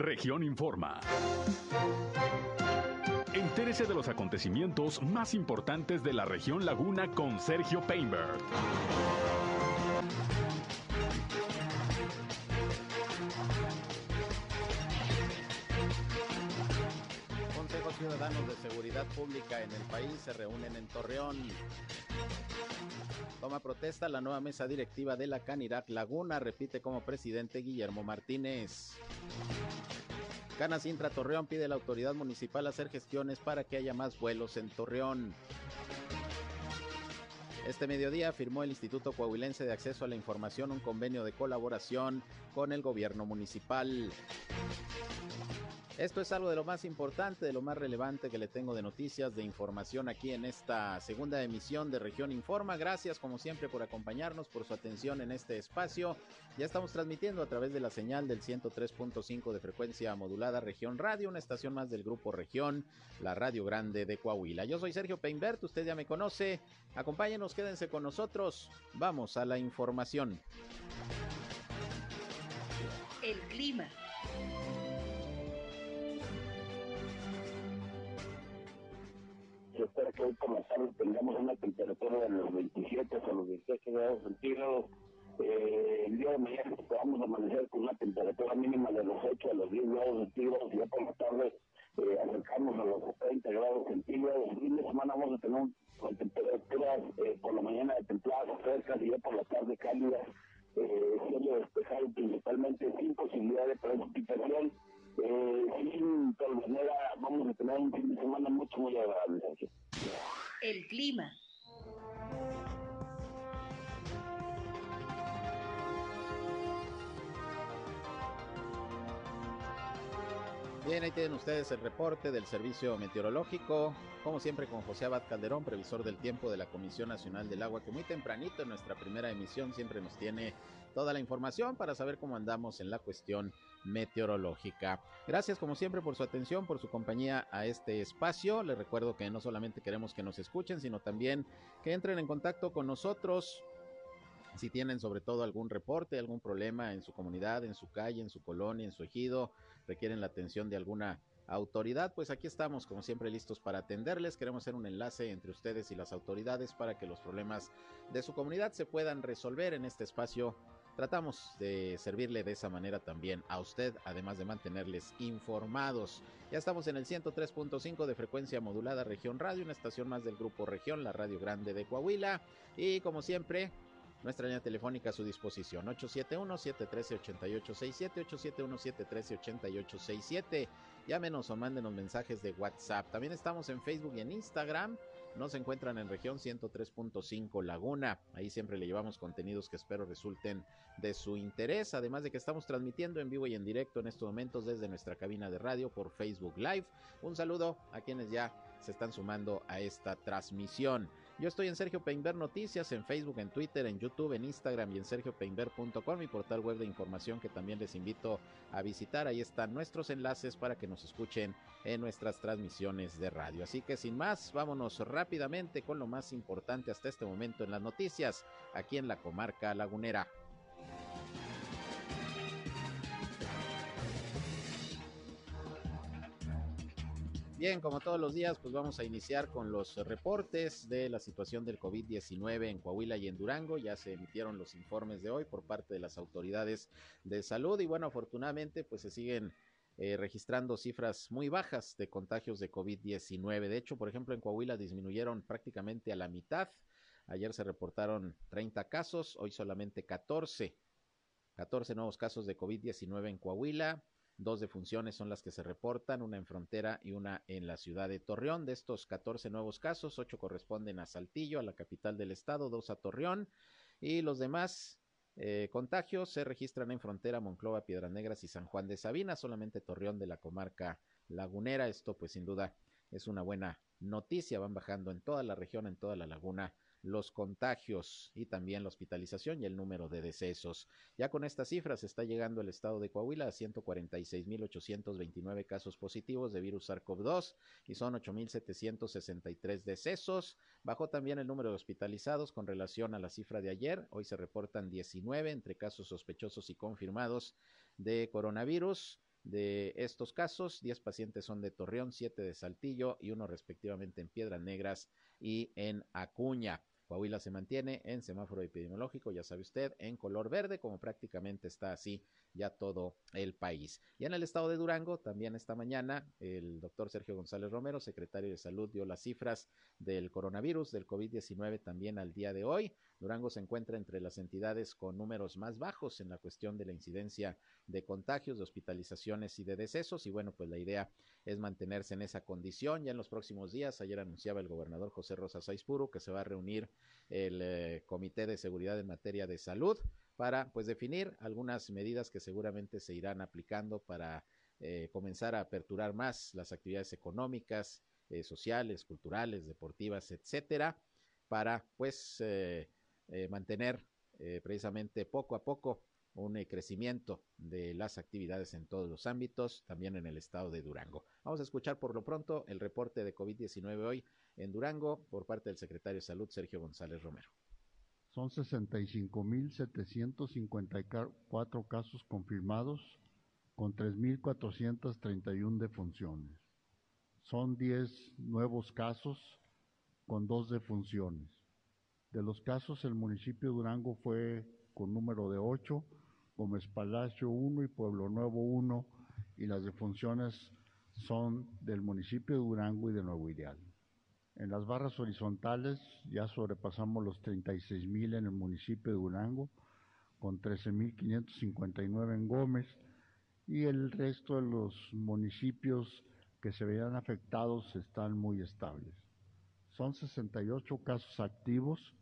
Región Informa. Entérese de los acontecimientos más importantes de la región Laguna con Sergio Painberg. Consejos Ciudadanos de Seguridad Pública en el país se reúnen en Torreón. Toma protesta la nueva mesa directiva de la Canirac Laguna, repite como presidente Guillermo Martínez. Canas Intra Torreón pide a la autoridad municipal hacer gestiones para que haya más vuelos en Torreón. Este mediodía firmó el Instituto Coahuilense de Acceso a la Información un convenio de colaboración con el gobierno municipal. Esto es algo de lo más importante, de lo más relevante que le tengo de noticias, de información aquí en esta segunda emisión de Región Informa. Gracias como siempre por acompañarnos, por su atención en este espacio. Ya estamos transmitiendo a través de la señal del 103.5 de frecuencia modulada Región Radio, una estación más del grupo Región, la Radio Grande de Coahuila. Yo soy Sergio Peinbert, usted ya me conoce. Acompáñenos, quédense con nosotros. Vamos a la información. El clima. Espera que hoy por la tarde tengamos una temperatura de los 27 a los 18 grados centígrados. Eh, el día de mañana vamos a amanecer con una temperatura mínima de los 8 a los 10 grados centígrados. Ya por la tarde eh, acercamos a los 30 grados centígrados. El fin de semana vamos a tener con temperaturas eh, por la mañana de templadas, frescas y ya por la tarde cálidas. Eh, cielo despejado principalmente sin posibilidad de precipitación eh, sin manera vamos a tener un fin de semana mucho, muy agradable. El clima. Bien, ahí tienen ustedes el reporte del Servicio Meteorológico, como siempre con José Abad Calderón, previsor del tiempo de la Comisión Nacional del Agua, que muy tempranito en nuestra primera emisión siempre nos tiene toda la información para saber cómo andamos en la cuestión meteorológica. Gracias como siempre por su atención, por su compañía a este espacio. Les recuerdo que no solamente queremos que nos escuchen, sino también que entren en contacto con nosotros. Si tienen sobre todo algún reporte, algún problema en su comunidad, en su calle, en su colonia, en su ejido, requieren la atención de alguna autoridad, pues aquí estamos como siempre listos para atenderles. Queremos hacer un enlace entre ustedes y las autoridades para que los problemas de su comunidad se puedan resolver en este espacio Tratamos de servirle de esa manera también a usted, además de mantenerles informados. Ya estamos en el 103.5 de frecuencia modulada Región Radio, una estación más del grupo Región, la Radio Grande de Coahuila. Y como siempre, nuestra línea telefónica a su disposición, 871-713-8867, 871-713-8867. Llámenos o mándenos mensajes de WhatsApp. También estamos en Facebook y en Instagram nos encuentran en región 103.5 Laguna. Ahí siempre le llevamos contenidos que espero resulten de su interés. Además de que estamos transmitiendo en vivo y en directo en estos momentos desde nuestra cabina de radio por Facebook Live. Un saludo a quienes ya se están sumando a esta transmisión. Yo estoy en Sergio Peinber Noticias, en Facebook, en Twitter, en YouTube, en Instagram y en sergiopeinber.com, mi portal web de información que también les invito a visitar. Ahí están nuestros enlaces para que nos escuchen en nuestras transmisiones de radio. Así que sin más, vámonos rápidamente con lo más importante hasta este momento en las noticias aquí en la comarca lagunera. Bien, como todos los días, pues vamos a iniciar con los reportes de la situación del COVID-19 en Coahuila y en Durango. Ya se emitieron los informes de hoy por parte de las autoridades de salud y bueno, afortunadamente pues se siguen eh, registrando cifras muy bajas de contagios de COVID-19. De hecho, por ejemplo, en Coahuila disminuyeron prácticamente a la mitad. Ayer se reportaron 30 casos, hoy solamente 14. 14 nuevos casos de COVID-19 en Coahuila. Dos defunciones son las que se reportan, una en frontera y una en la ciudad de Torreón. De estos 14 nuevos casos, 8 corresponden a Saltillo, a la capital del estado, dos a Torreón y los demás eh, contagios se registran en frontera Monclova, Piedras Negras y San Juan de Sabina, solamente Torreón de la comarca lagunera. Esto pues sin duda es una buena noticia, van bajando en toda la región, en toda la laguna los contagios y también la hospitalización y el número de decesos. Ya con estas cifras está llegando el estado de Coahuila a 146.829 casos positivos de virus SARS-CoV-2 y son 8.763 decesos. Bajó también el número de hospitalizados con relación a la cifra de ayer. Hoy se reportan 19 entre casos sospechosos y confirmados de coronavirus. de estos casos, 10 pacientes son de Torreón, 7 de Saltillo y uno respectivamente en Piedras Negras y en Acuña. Coahuila se mantiene en semáforo epidemiológico, ya sabe usted, en color verde, como prácticamente está así ya todo el país. Y en el estado de Durango, también esta mañana, el doctor Sergio González Romero, secretario de Salud, dio las cifras del coronavirus, del COVID-19 también al día de hoy. Durango se encuentra entre las entidades con números más bajos en la cuestión de la incidencia de contagios, de hospitalizaciones y de decesos. Y bueno, pues la idea es mantenerse en esa condición. Ya en los próximos días, ayer anunciaba el gobernador José Rosa Saizpuro que se va a reunir el eh, Comité de Seguridad en materia de salud para pues definir algunas medidas que seguramente se irán aplicando para eh, comenzar a aperturar más las actividades económicas, eh, sociales, culturales, deportivas, etcétera, para pues mantener precisamente poco a poco un eh, crecimiento de las actividades en todos los ámbitos, también en el estado de Durango. Vamos a escuchar por lo pronto el reporte de COVID-19 hoy en Durango por parte del secretario de Salud, Sergio González Romero. Son 65.754 casos confirmados con 3.431 defunciones. Son 10 nuevos casos con dos defunciones. De los casos, el municipio de Durango fue con número de 8 Gómez Palacio 1 y Pueblo Nuevo 1 y las defunciones son del municipio de Durango y de Nuevo Ideal. En las barras horizontales ya sobrepasamos los 36 mil en el municipio de Durango, con 13.559 en Gómez y el resto de los municipios que se veían afectados están muy estables. Son 68 casos activos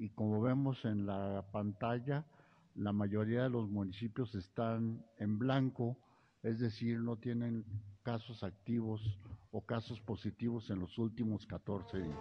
y como vemos en la pantalla, la mayoría de los municipios están en blanco, es decir, no tienen casos activos o casos positivos en los últimos 14 días.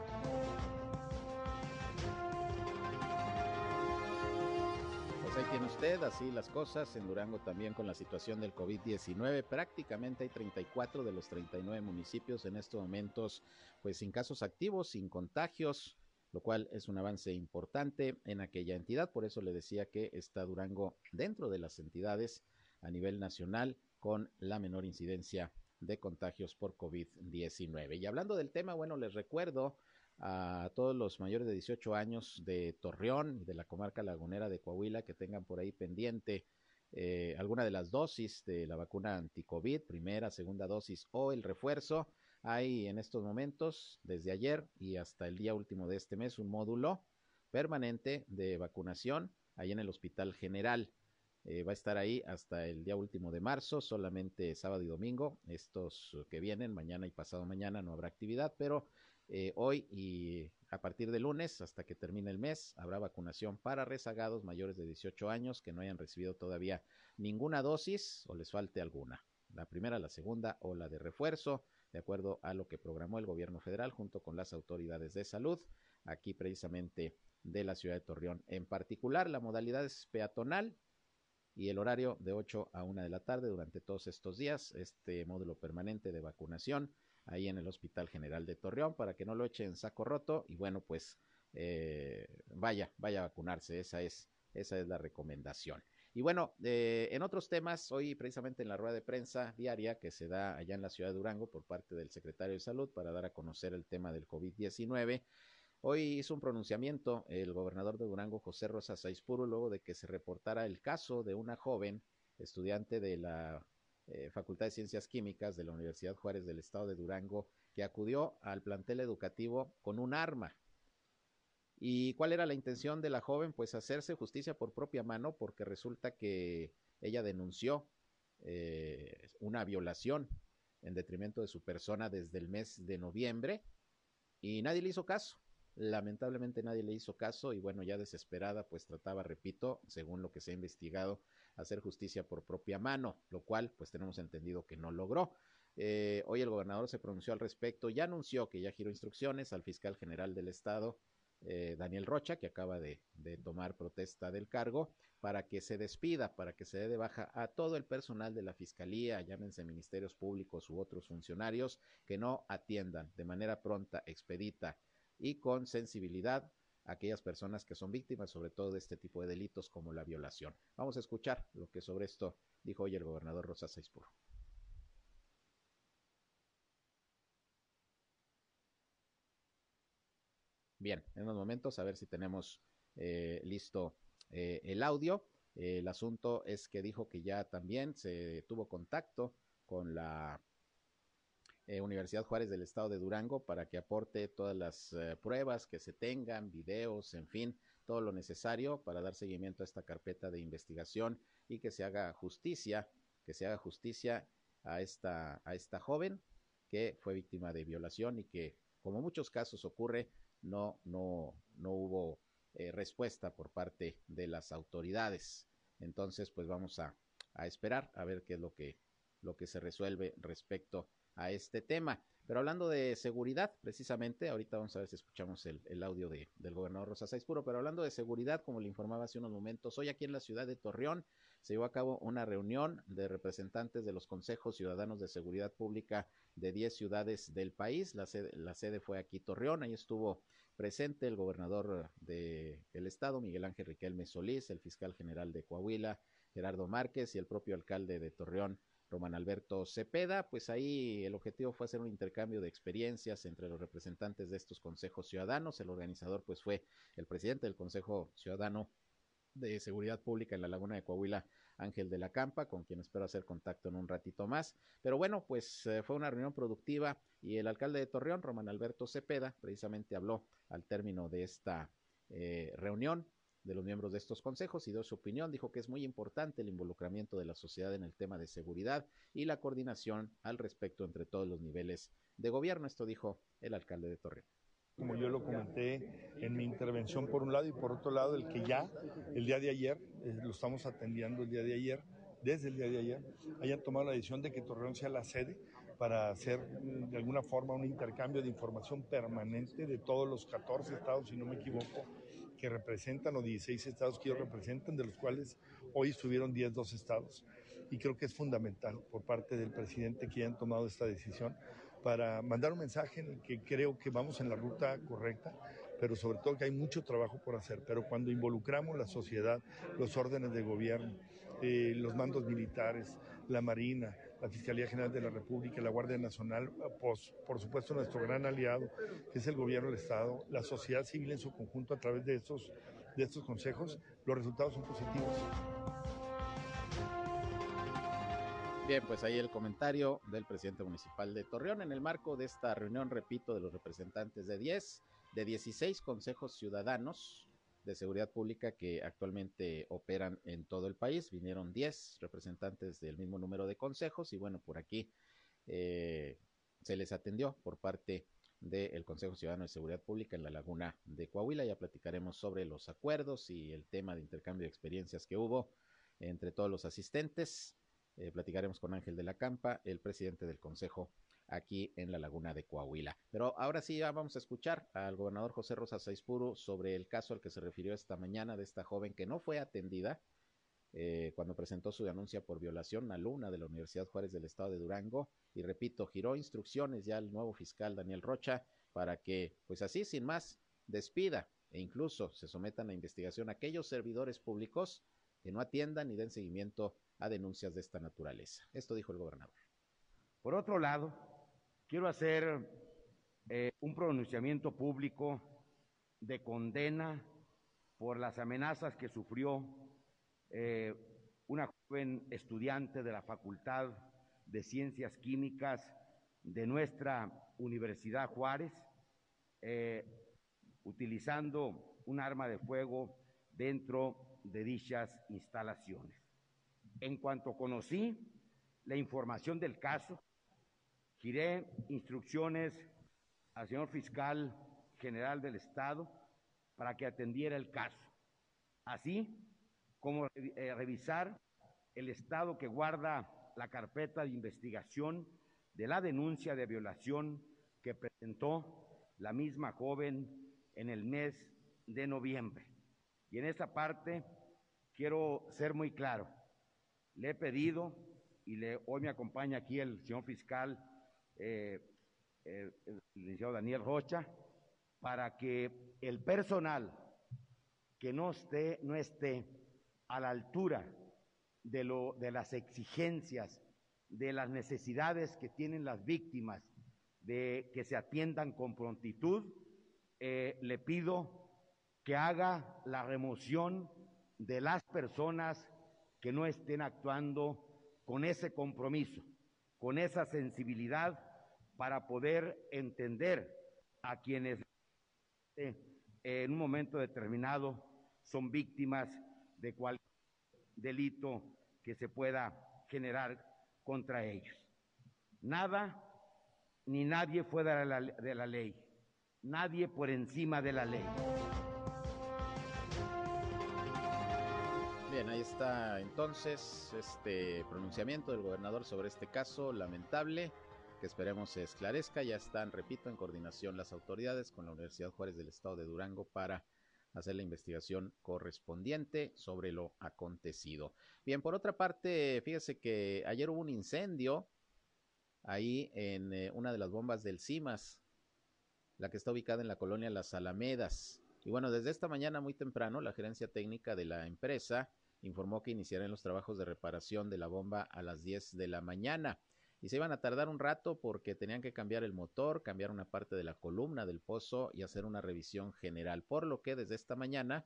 Pues ahí tiene usted, así las cosas, en Durango también con la situación del COVID-19, prácticamente hay 34 de los 39 municipios en estos momentos, pues sin casos activos, sin contagios, lo cual es un avance importante en aquella entidad. Por eso le decía que está Durango dentro de las entidades a nivel nacional con la menor incidencia de contagios por COVID-19. Y hablando del tema, bueno, les recuerdo a todos los mayores de 18 años de Torreón y de la comarca lagunera de Coahuila que tengan por ahí pendiente eh, alguna de las dosis de la vacuna anti-COVID, primera, segunda dosis o el refuerzo hay en estos momentos, desde ayer y hasta el día último de este mes, un módulo permanente de vacunación ahí en el Hospital General. Eh, va a estar ahí hasta el día último de marzo, solamente sábado y domingo. Estos que vienen, mañana y pasado mañana no habrá actividad, pero eh, hoy y a partir de lunes hasta que termine el mes habrá vacunación para rezagados mayores de 18 años que no hayan recibido todavía ninguna dosis o les falte alguna. La primera, la segunda o la de refuerzo de acuerdo a lo que programó el gobierno federal junto con las autoridades de salud, aquí precisamente de la ciudad de Torreón. En particular, la modalidad es peatonal y el horario de 8 a 1 de la tarde durante todos estos días, este módulo permanente de vacunación ahí en el Hospital General de Torreón para que no lo echen saco roto y bueno, pues eh, vaya, vaya a vacunarse, esa es, esa es la recomendación. Y bueno, eh, en otros temas, hoy precisamente en la rueda de prensa diaria que se da allá en la ciudad de Durango por parte del secretario de Salud para dar a conocer el tema del COVID-19, hoy hizo un pronunciamiento el gobernador de Durango, José Rosa Saizpuro, luego de que se reportara el caso de una joven estudiante de la eh, Facultad de Ciencias Químicas de la Universidad Juárez del Estado de Durango, que acudió al plantel educativo con un arma ¿Y cuál era la intención de la joven? Pues hacerse justicia por propia mano porque resulta que ella denunció eh, una violación en detrimento de su persona desde el mes de noviembre y nadie le hizo caso. Lamentablemente nadie le hizo caso y bueno, ya desesperada pues trataba, repito, según lo que se ha investigado, hacer justicia por propia mano, lo cual pues tenemos entendido que no logró. Eh, hoy el gobernador se pronunció al respecto, ya anunció que ya giró instrucciones al fiscal general del estado eh, Daniel Rocha, que acaba de, tomar protesta del cargo, para que se despida, para que se dé de baja a todo el personal de la Fiscalía, llámense ministerios públicos u otros funcionarios, que no atiendan de manera pronta, expedita y con sensibilidad a aquellas personas que son víctimas, sobre todo de este tipo de delitos como la violación. Vamos a escuchar lo que sobre esto dijo hoy el gobernador Rosa Saispuro. Bien, en unos momentos a ver si tenemos eh, listo eh, el audio. el asunto es que dijo que ya también se tuvo contacto con la eh, Universidad Juárez del Estado de Durango para que aporte todas las eh, pruebas que se tengan, videos, en fin, todo lo necesario para dar seguimiento a esta carpeta de investigación y que se haga justicia, que se haga justicia a esta, a esta joven que fue víctima de violación y que, como muchos casos ocurre, no, no, no hubo eh, respuesta por parte de las autoridades. Entonces, pues vamos a, a esperar a ver qué es lo que, lo que se resuelve respecto a este tema. Pero hablando de seguridad, precisamente, ahorita vamos a ver si escuchamos el, audio de, del gobernador Rosa Puro, pero hablando de seguridad, como le informaba hace unos momentos, hoy aquí en la ciudad de Torreón se llevó a cabo una reunión de representantes de los consejos ciudadanos de seguridad pública de 10 ciudades del país. La sede, la sede fue aquí Torreón, ahí estuvo presente el gobernador del estado, Miguel Ángel Riquelme Solís, el fiscal general de Coahuila, Gerardo Márquez y el propio alcalde de Torreón, Román Alberto Cepeda, pues ahí el objetivo fue hacer un intercambio de experiencias entre los representantes de estos consejos ciudadanos. El organizador pues fue el presidente del Consejo Ciudadano de Seguridad Pública en la Laguna de Coahuila, Ángel de la Campa, con quien espero hacer contacto en un ratito más. Pero bueno, pues eh, fue una reunión productiva y el alcalde de Torreón, Román Alberto Cepeda, precisamente habló al término de esta eh, reunión de los miembros de estos consejos y dio su opinión. Dijo que es muy importante el involucramiento de la sociedad en el tema de seguridad y la coordinación al respecto entre todos los niveles de gobierno. Esto dijo el alcalde de Torreón como yo lo comenté en mi intervención por un lado y por otro lado el que ya el día de ayer, eh, lo estamos atendiendo el día de ayer, desde el día de ayer, hayan tomado la decisión de que Torreón sea la sede para hacer de alguna forma un intercambio de información permanente de todos los 14 estados, si no me equivoco, que representan, o 16 estados que ellos representan, de los cuales hoy estuvieron 10, dos estados. Y creo que es fundamental por parte del presidente que hayan tomado esta decisión para mandar un mensaje en el que creo que vamos en la ruta correcta, pero sobre todo que hay mucho trabajo por hacer. Pero cuando involucramos la sociedad, los órdenes de gobierno, eh, los mandos militares, la Marina, la Fiscalía General de la República, la Guardia Nacional, pues, por supuesto nuestro gran aliado, que es el gobierno del Estado, la sociedad civil en su conjunto a través de estos, de estos consejos, los resultados son positivos. Bien, pues ahí el comentario del presidente municipal de Torreón en el marco de esta reunión, repito, de los representantes de 10, de 16 consejos ciudadanos de seguridad pública que actualmente operan en todo el país. Vinieron 10 representantes del mismo número de consejos y bueno, por aquí eh, se les atendió por parte del Consejo Ciudadano de Seguridad Pública en la Laguna de Coahuila. Ya platicaremos sobre los acuerdos y el tema de intercambio de experiencias que hubo entre todos los asistentes. Eh, platicaremos con Ángel de la Campa, el presidente del Consejo aquí en la laguna de Coahuila. Pero ahora sí ya vamos a escuchar al gobernador José Rosa Saispuro sobre el caso al que se refirió esta mañana de esta joven que no fue atendida eh, cuando presentó su denuncia por violación, alumna de la Universidad Juárez del Estado de Durango. Y repito, giró instrucciones ya al nuevo fiscal Daniel Rocha para que, pues así, sin más, despida e incluso se sometan a investigación aquellos servidores públicos que no atiendan ni den seguimiento a denuncias de esta naturaleza. Esto dijo el gobernador. Por otro lado, Quiero hacer eh, un pronunciamiento público de condena por las amenazas que sufrió eh, una joven estudiante de la Facultad de Ciencias Químicas de nuestra Universidad Juárez, eh, utilizando un arma de fuego dentro de dichas instalaciones. En cuanto conocí la información del caso, Giré instrucciones al señor fiscal general del Estado para que atendiera el caso, así como eh, revisar el estado que guarda la carpeta de investigación de la denuncia de violación que presentó la misma joven en el mes de noviembre. Y en esa parte quiero ser muy claro. Le he pedido, y le, hoy me acompaña aquí el señor fiscal eh, el licenciado Daniel Rocha, para que el personal que no esté, no esté a la altura de, lo, de las exigencias, de las necesidades que tienen las víctimas, de que se atiendan con prontitud, eh, le pido que haga la remoción de las personas que no estén actuando con ese compromiso, con esa sensibilidad para poder entender a quienes eh, en un momento determinado son víctimas de cualquier delito que se pueda generar contra ellos. Nada ni nadie fuera de la, de la ley, nadie por encima de la ley. Bien, ahí está entonces este pronunciamiento del gobernador sobre este caso lamentable que esperemos se esclarezca. Ya están, repito, en coordinación las autoridades con la Universidad Juárez del Estado de Durango para hacer la investigación correspondiente sobre lo acontecido. Bien, por otra parte, fíjese que ayer hubo un incendio ahí en eh, una de las bombas del CIMAS, la que está ubicada en la colonia Las Alamedas. Y bueno, desde esta mañana muy temprano, la gerencia técnica de la empresa informó que iniciarán los trabajos de reparación de la bomba a las 10 de la mañana. Y se iban a tardar un rato porque tenían que cambiar el motor, cambiar una parte de la columna del pozo y hacer una revisión general. Por lo que desde esta mañana,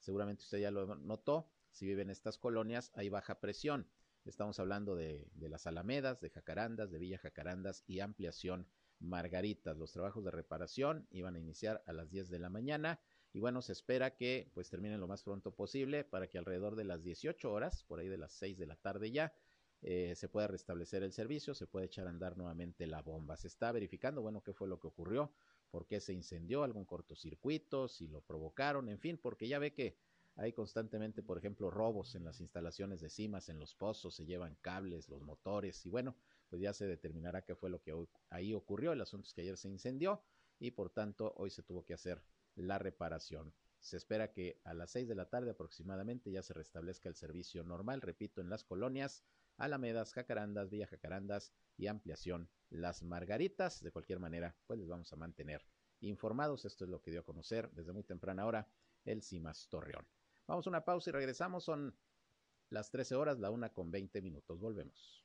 seguramente usted ya lo notó, si vive en estas colonias hay baja presión. Estamos hablando de, de las Alamedas, de Jacarandas, de Villa Jacarandas y ampliación Margaritas. Los trabajos de reparación iban a iniciar a las 10 de la mañana y bueno, se espera que pues terminen lo más pronto posible para que alrededor de las 18 horas, por ahí de las 6 de la tarde ya, eh, se pueda restablecer el servicio, se puede echar a andar nuevamente la bomba. Se está verificando, bueno, qué fue lo que ocurrió, por qué se incendió, algún cortocircuito, si lo provocaron, en fin, porque ya ve que hay constantemente, por ejemplo, robos en las instalaciones de cimas, en los pozos, se llevan cables, los motores, y bueno, pues ya se determinará qué fue lo que ahí ocurrió. El asunto es que ayer se incendió y por tanto hoy se tuvo que hacer la reparación. Se espera que a las 6 de la tarde aproximadamente ya se restablezca el servicio normal, repito, en las colonias Alamedas, Jacarandas, Villa Jacarandas y ampliación Las Margaritas. De cualquier manera, pues les vamos a mantener informados. Esto es lo que dio a conocer desde muy temprana hora el CIMAS Torreón. Vamos a una pausa y regresamos. Son las 13 horas, la una con 20 minutos. Volvemos.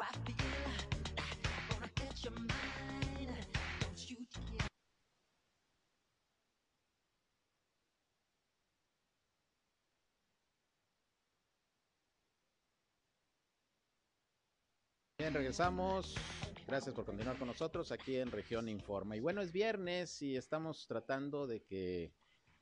Regresamos. Gracias por continuar con nosotros aquí en Región Informa. Y bueno, es viernes y estamos tratando de que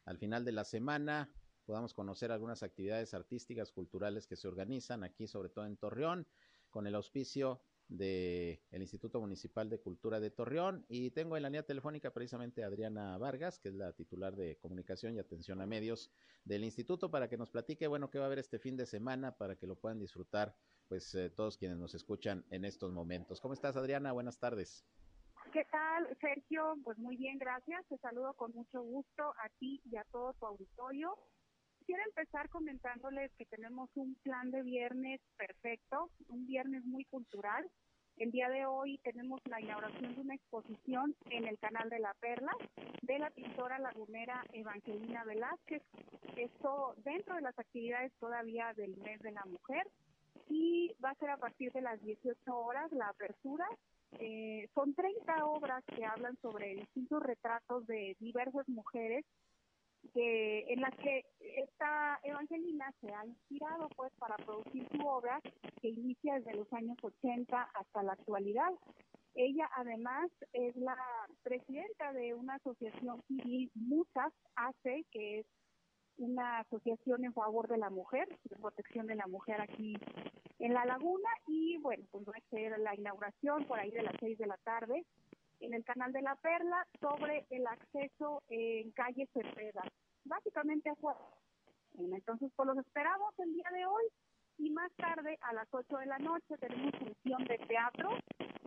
al final de la semana podamos conocer algunas actividades artísticas, culturales que se organizan aquí, sobre todo en Torreón, con el auspicio del Instituto Municipal de Cultura de Torreón. Y tengo en la línea telefónica precisamente a Adriana Vargas, que es la titular de Comunicación y Atención a Medios del Instituto, para que nos platique, bueno, qué va a haber este fin de semana, para que lo puedan disfrutar, pues, eh, todos quienes nos escuchan en estos momentos. ¿Cómo estás, Adriana? Buenas tardes. ¿Qué tal, Sergio? Pues muy bien, gracias. Te saludo con mucho gusto a ti y a todo tu auditorio quisiera empezar comentándoles que tenemos un plan de viernes perfecto, un viernes muy cultural. El día de hoy tenemos la inauguración de una exposición en el canal de la Perla de la pintora lagunera Evangelina Velázquez. Esto dentro de las actividades todavía del mes de la mujer y va a ser a partir de las 18 horas la apertura. Eh, son 30 obras que hablan sobre distintos retratos de diversas mujeres que en las que esta Evangelina se ha inspirado pues para producir su obra que inicia desde los años 80 hasta la actualidad. Ella además es la presidenta de una asociación civil, MUSAS AC, que es una asociación en favor de la mujer, de protección de la mujer aquí en La Laguna. Y bueno, pues va a ser la inauguración por ahí de las seis de la tarde en el canal de la Perla sobre el acceso en calle Cepeda, básicamente afuera. Entonces, pues los esperamos el día de hoy Y más tarde, a las 8 de la noche, tenemos función de teatro.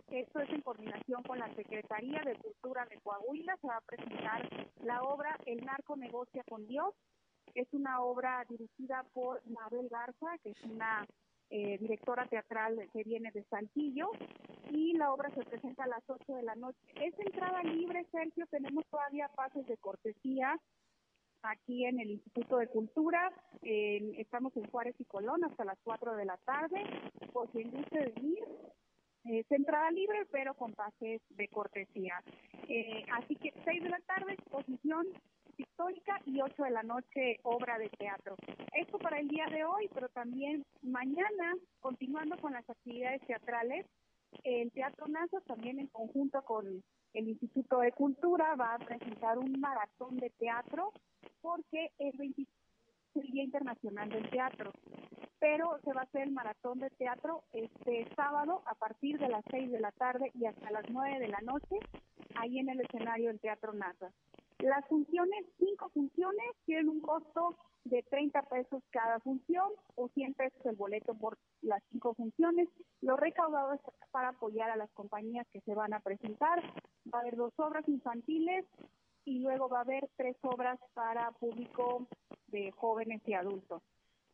Esto es en coordinación con la Secretaría de Cultura de Coahuila. Se va a presentar la obra El narco negocia con Dios. Es una obra dirigida por Mabel Garza, que es una eh, directora teatral que viene de Saltillo, y la obra se presenta a las 8 de la noche. Es entrada libre, Sergio, tenemos todavía pases de cortesía aquí en el Instituto de Cultura. estamos en Juárez y Colón hasta las 4 de la tarde. Por quien guste venir, es entrada libre, pero con pases de cortesía. Eh, así que 6 de la tarde, exposición histórica y 8 de la noche obra de teatro. Esto para el día de hoy, pero también mañana, continuando con las actividades teatrales, el Teatro NASA también en conjunto con el Instituto de Cultura va a presentar un maratón de teatro porque es el Día Internacional del Teatro. Pero se va a hacer el maratón de teatro este sábado a partir de las 6 de la tarde y hasta las 9 de la noche, ahí en el escenario del Teatro NASA. Las funciones, cinco funciones, tienen un costo de 30 pesos cada función o 100 pesos el boleto por las cinco funciones. Lo recaudado es para apoyar a las compañías que se van a presentar. Va a haber dos obras infantiles y luego va a haber tres obras para público de jóvenes y adultos.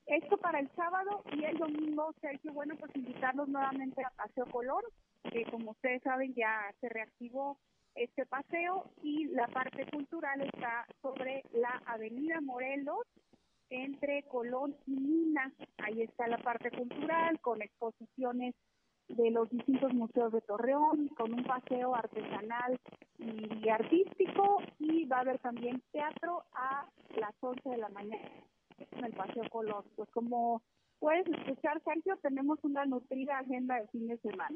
Esto para el sábado y el domingo, Sergio, bueno, pues invitarlos nuevamente a Paseo Color, que como ustedes saben ya se reactivó este paseo y la parte cultural está sobre la Avenida Morelos entre Colón y Minas. Ahí está la parte cultural con exposiciones de los distintos museos de Torreón, con un paseo artesanal y artístico y va a haber también teatro a las 11 de la mañana en el Paseo Colón. Pues como puedes escuchar, Sergio, tenemos una nutrida agenda de fin de semana.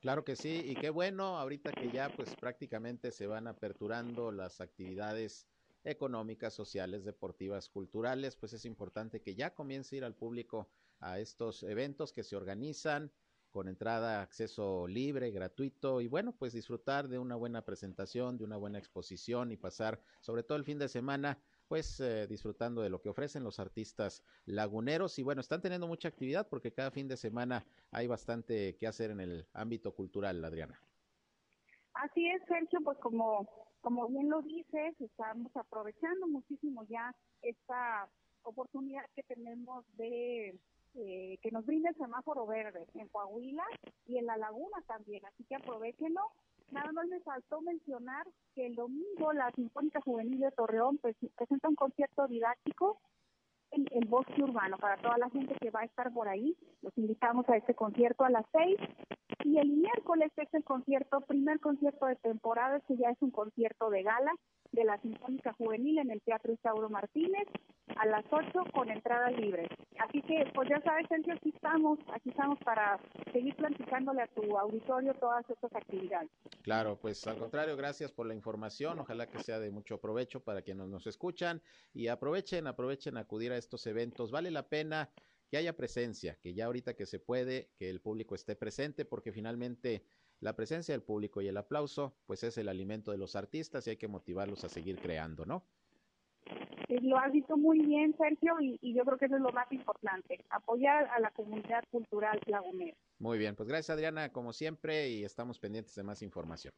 Claro que sí, y qué bueno, ahorita que ya pues prácticamente se van aperturando las actividades económicas, sociales, deportivas, culturales, pues es importante que ya comience a ir al público a estos eventos que se organizan con entrada, acceso libre, gratuito y bueno, pues disfrutar de una buena presentación, de una buena exposición y pasar sobre todo el fin de semana pues eh, disfrutando de lo que ofrecen los artistas laguneros y bueno, están teniendo mucha actividad porque cada fin de semana hay bastante que hacer en el ámbito cultural, Adriana. Así es, Sergio, pues como, como bien lo dices, estamos aprovechando muchísimo ya esta oportunidad que tenemos de eh, que nos brinda el semáforo verde en Coahuila y en la laguna también, así que aprovechenlo Nada más me faltó mencionar que el domingo la Sinfónica Juvenil de Torreón pues, presenta un concierto didáctico en el bosque urbano para toda la gente que va a estar por ahí. Los invitamos a este concierto a las seis. Y el miércoles es el concierto, primer concierto de temporada, que ya es un concierto de gala de la Sinfónica Juvenil en el Teatro Isauro Martínez a las 8 con entrada libre. Así que, pues ya sabes, Sergio, aquí estamos, aquí estamos para seguir platicándole a tu auditorio todas estas actividades. Claro, pues al contrario, gracias por la información, ojalá que sea de mucho provecho para quienes nos escuchan y aprovechen, aprovechen acudir a estos eventos, vale la pena que haya presencia, que ya ahorita que se puede, que el público esté presente, porque finalmente la presencia del público y el aplauso, pues es el alimento de los artistas y hay que motivarlos a seguir creando, ¿no? Lo has dicho muy bien, Sergio, y, yo creo que eso es lo más importante, apoyar a la comunidad cultural lagunera. Muy bien, pues gracias Adriana, como siempre, y estamos pendientes de más información.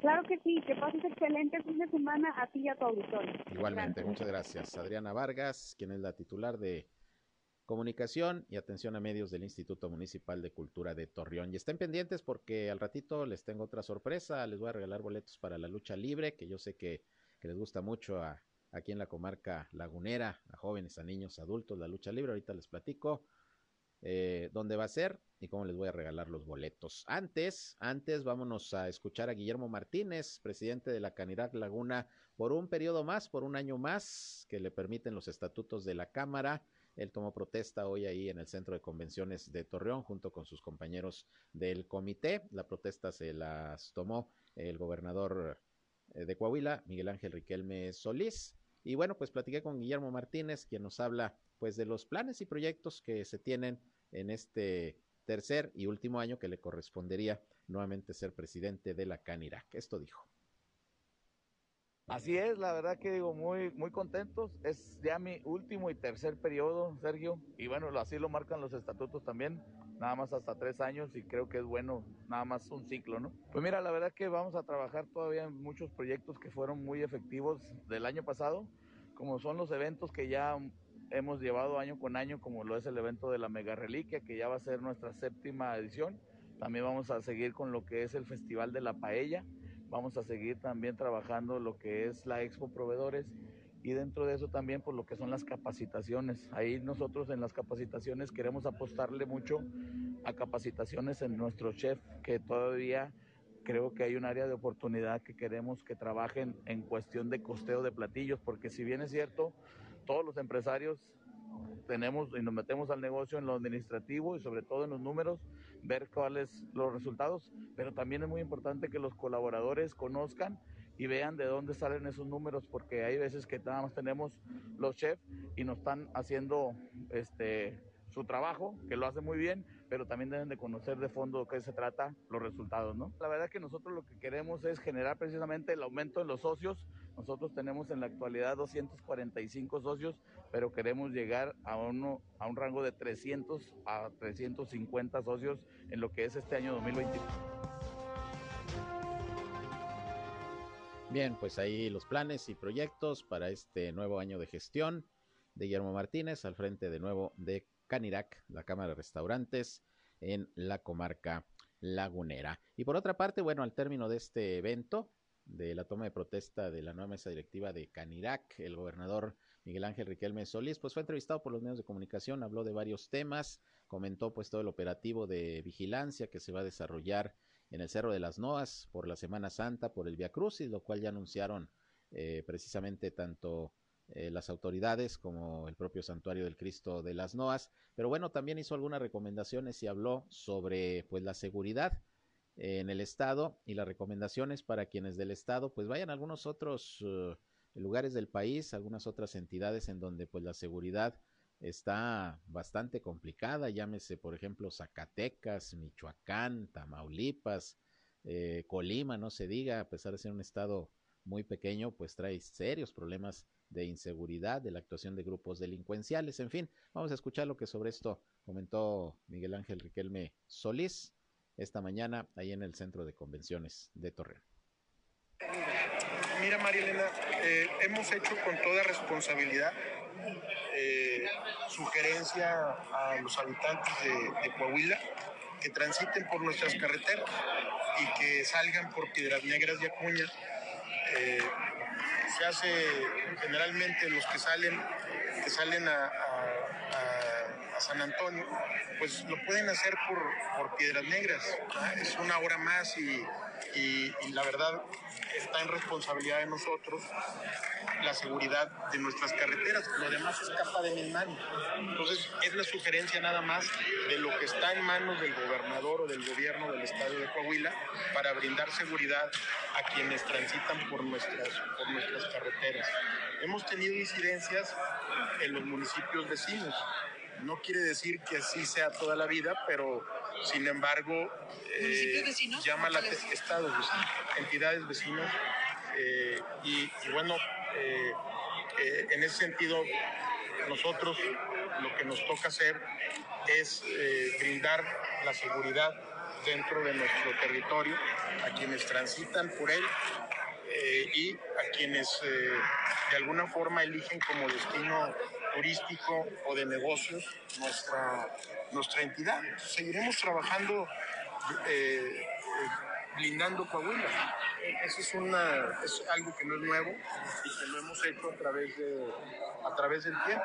Claro que sí, que pases excelente fin de semana a ti y a tu auditorio. Igualmente, muchas gracias. Adriana Vargas, quien es la titular de Comunicación y Atención a Medios del Instituto Municipal de Cultura de Torreón. Y estén pendientes porque al ratito les tengo otra sorpresa. Les voy a regalar boletos para la lucha libre, que yo sé que, les gusta mucho a, aquí en la comarca lagunera, a jóvenes, a niños, adultos, la lucha libre. Ahorita les platico eh, dónde va a ser y cómo les voy a regalar los boletos. Antes, antes vámonos a escuchar a Guillermo Martínez, presidente de la Canidad Laguna, por un periodo más, por un año más, que le permiten los estatutos de la Cámara. Él tomó protesta hoy ahí en el Centro de Convenciones de Torreón junto con sus compañeros del comité. La protesta se las tomó el gobernador eh, de Coahuila, Miguel Ángel Riquelme Solís. Y bueno, pues platiqué con Guillermo Martínez, quien nos habla pues de los planes y proyectos que se tienen en este tercer y último año que le correspondería nuevamente ser presidente de la CANIRAC. Esto dijo Así es, la verdad que digo, muy, muy contentos. Es ya mi último y tercer periodo, Sergio. Y bueno, así lo marcan los estatutos también. Nada más hasta tres años y creo que es bueno, nada más un ciclo, ¿no? Pues mira, la verdad que vamos a trabajar todavía en muchos proyectos que fueron muy efectivos del año pasado, como son los eventos que ya hemos llevado año con año, como lo es el evento de la Mega Reliquia, que ya va a ser nuestra séptima edición. También vamos a seguir con lo que es el Festival de la Paella. Vamos a seguir también trabajando lo que es la Expo Proveedores y dentro de eso también por lo que son las capacitaciones. Ahí nosotros en las capacitaciones queremos apostarle mucho a capacitaciones en nuestro chef, que todavía creo que hay un área de oportunidad que queremos que trabajen en cuestión de costeo de platillos, porque si bien es cierto, todos los empresarios tenemos y nos metemos al negocio en lo administrativo y sobre todo en los números, ver cuáles los resultados, pero también es muy importante que los colaboradores conozcan y vean de dónde salen esos números, porque hay veces que nada más tenemos los chefs y nos están haciendo este su trabajo, que lo hace muy bien, pero también deben de conocer de fondo de qué se trata los resultados, ¿no? La verdad que nosotros lo que queremos es generar precisamente el aumento en los socios. Nosotros tenemos en la actualidad 245 socios, pero queremos llegar a, uno, a un rango de 300 a 350 socios en lo que es este año 2021. Bien, pues ahí los planes y proyectos para este nuevo año de gestión de Guillermo Martínez al frente de nuevo de Canirac, la Cámara de Restaurantes en la comarca lagunera. Y por otra parte, bueno, al término de este evento, de la toma de protesta de la nueva mesa directiva de Canirac, el gobernador Miguel Ángel Riquelme Solís, pues fue entrevistado por los medios de comunicación, habló de varios temas, comentó pues todo el operativo de vigilancia que se va a desarrollar en el Cerro de las Noas por la Semana Santa, por el Via Crucis, lo cual ya anunciaron eh, precisamente tanto eh, las autoridades como el propio Santuario del Cristo de las Noas. Pero bueno, también hizo algunas recomendaciones y habló sobre pues la seguridad en el estado y las recomendaciones para quienes del estado pues vayan a algunos otros uh, lugares del país, algunas otras entidades en donde pues la seguridad está bastante complicada, llámese por ejemplo Zacatecas, Michoacán, Tamaulipas, eh, Colima, no se diga, a pesar de ser un estado muy pequeño, pues trae serios problemas de inseguridad, de la actuación de grupos delincuenciales, en fin, vamos a escuchar lo que sobre esto comentó Miguel Ángel Riquelme Solís esta mañana ahí en el Centro de Convenciones de Torreón. Mira, María Elena, eh, hemos hecho con toda responsabilidad eh, sugerencia a los habitantes de, Coahuila que transiten por nuestras carreteras y que salgan por Piedras Negras y Acuña. Eh, se hace generalmente los que salen, que salen a, San Antonio, pues lo pueden hacer por, por Piedras Negras. Es una hora más y, y, y, la verdad está en responsabilidad de nosotros la seguridad de nuestras carreteras. Lo demás escapa de mis manos. Entonces es la sugerencia nada más de lo que está en manos del gobernador o del gobierno del estado de Coahuila para brindar seguridad a quienes transitan por nuestras, por nuestras carreteras. Hemos tenido incidencias en los municipios vecinos. No quiere decir que así sea toda la vida, pero sin embargo eh, llama la estados, entidades vecinas eh, y, y, bueno, eh, eh, en ese sentido nosotros lo que nos toca hacer es brindar la seguridad dentro de nuestro territorio a quienes transitan por él y a quienes de alguna forma eligen como destino turístico o de negocios nuestra, nuestra entidad. Seguiremos trabajando eh, blindando Coahuila. Eso es, una, es algo que no es nuevo y que lo hemos hecho a través, de, a través del tiempo.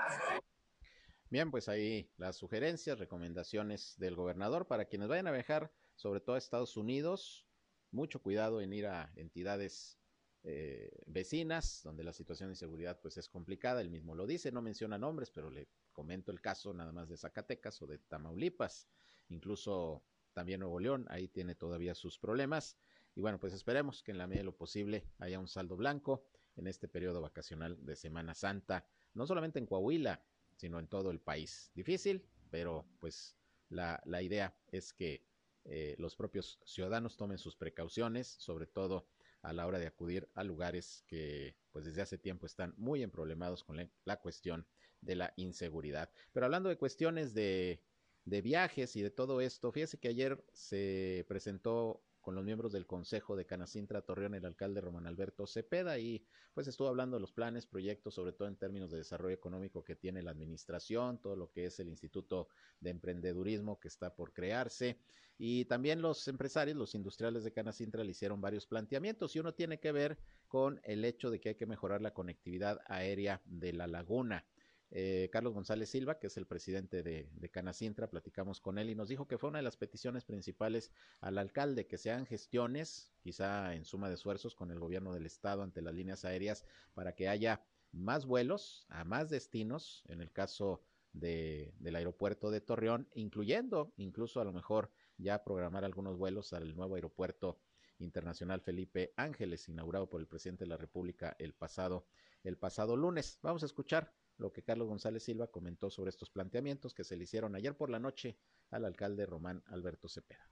Bien, pues ahí las sugerencias, recomendaciones del gobernador para quienes vayan a viajar, sobre todo a Estados Unidos, mucho cuidado en ir a entidades eh, vecinas, donde la situación de seguridad pues es complicada, él mismo lo dice, no menciona nombres, pero le comento el caso nada más de Zacatecas o de Tamaulipas, incluso también Nuevo León, ahí tiene todavía sus problemas, y bueno, pues esperemos que en la medida de lo posible haya un saldo blanco en este periodo vacacional de Semana Santa, no solamente en Coahuila, sino en todo el país. Difícil, pero pues la, la idea es que eh, los propios ciudadanos tomen sus precauciones, sobre todo a la hora de acudir a lugares que pues desde hace tiempo están muy emproblemados con la, la cuestión de la inseguridad. Pero hablando de cuestiones de, de viajes y de todo esto, fíjese que ayer se presentó con los miembros del Consejo de Canacintra Torreón, el alcalde Román Alberto Cepeda, y pues estuvo hablando de los planes, proyectos, sobre todo en términos de desarrollo económico que tiene la administración, todo lo que es el Instituto de Emprendedurismo que está por crearse, y también los empresarios, los industriales de Canacintra le hicieron varios planteamientos, y uno tiene que ver con el hecho de que hay que mejorar la conectividad aérea de la laguna. Eh, Carlos González Silva, que es el presidente de, de, Canacintra, platicamos con él y nos dijo que fue una de las peticiones principales al alcalde, que sean gestiones, quizá en suma de esfuerzos con el gobierno del estado ante las líneas aéreas, para que haya más vuelos a más destinos, en el caso de, del aeropuerto de Torreón, incluyendo incluso a lo mejor ya programar algunos vuelos al nuevo aeropuerto internacional Felipe Ángeles, inaugurado por el presidente de la República el pasado, el pasado lunes. Vamos a escuchar lo que Carlos González Silva comentó sobre estos planteamientos que se le hicieron ayer por la noche al alcalde Román Alberto Cepeda.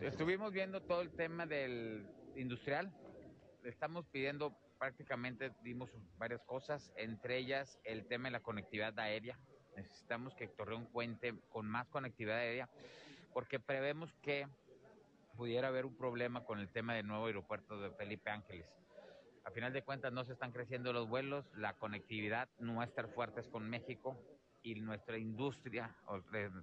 Estuvimos viendo todo el tema del industrial. Estamos pidiendo prácticamente, dimos varias cosas, entre ellas el tema de la conectividad aérea. Necesitamos que Torreón cuente con más conectividad aérea porque prevemos que pudiera haber un problema con el tema del nuevo aeropuerto de Felipe Ángeles a final de cuentas no se están creciendo los vuelos, la conectividad no va a estar con México y nuestra industria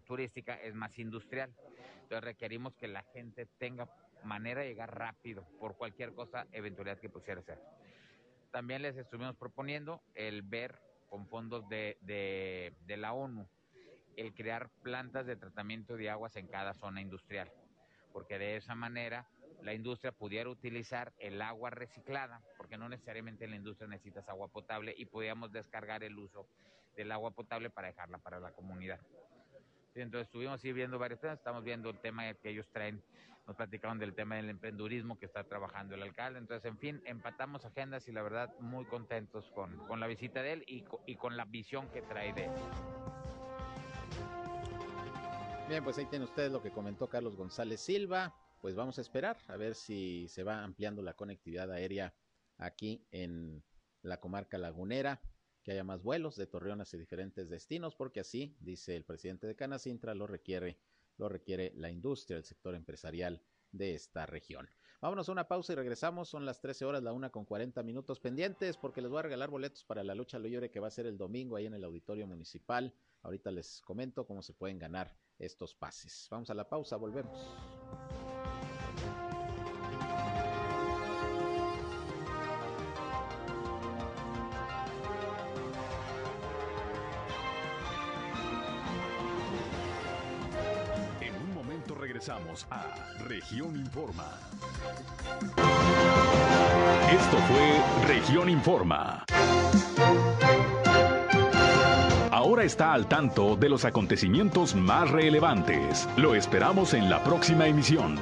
turística es más industrial. Entonces requerimos que la gente tenga manera de llegar rápido por cualquier cosa, eventualidad que pudiera ser. También les estuvimos proponiendo el ver con fondos de, de, de la ONU el crear plantas de tratamiento de aguas en cada zona industrial, porque de esa manera la industria pudiera utilizar el agua reciclada, porque no necesariamente en la industria necesitas agua potable y podíamos descargar el uso del agua potable para dejarla para la comunidad. Entonces estuvimos viendo varios temas, estamos viendo el tema que ellos traen, nos platicaron del tema del emprendurismo que está trabajando el alcalde, entonces en fin, empatamos agendas y la verdad muy contentos con, con la visita de él y, y con la visión que trae de él. Bien, pues ahí tienen ustedes lo que comentó Carlos González Silva pues vamos a esperar a ver si se va ampliando la conectividad aérea aquí en la comarca lagunera, que haya más vuelos de Torreón hacia diferentes destinos, porque así, dice el presidente de Canacintra, lo requiere, lo requiere la industria, el sector empresarial de esta región. Vámonos a una pausa y regresamos. Son las 13 horas, la una con 40 minutos pendientes, porque les voy a regalar boletos para la lucha libre que va a ser el domingo ahí en el auditorio municipal. Ahorita les comento cómo se pueden ganar estos pases. Vamos a la pausa, volvemos. A Región Informa. Esto fue Región Informa. Ahora está al tanto de los acontecimientos más relevantes. Lo esperamos en la próxima emisión.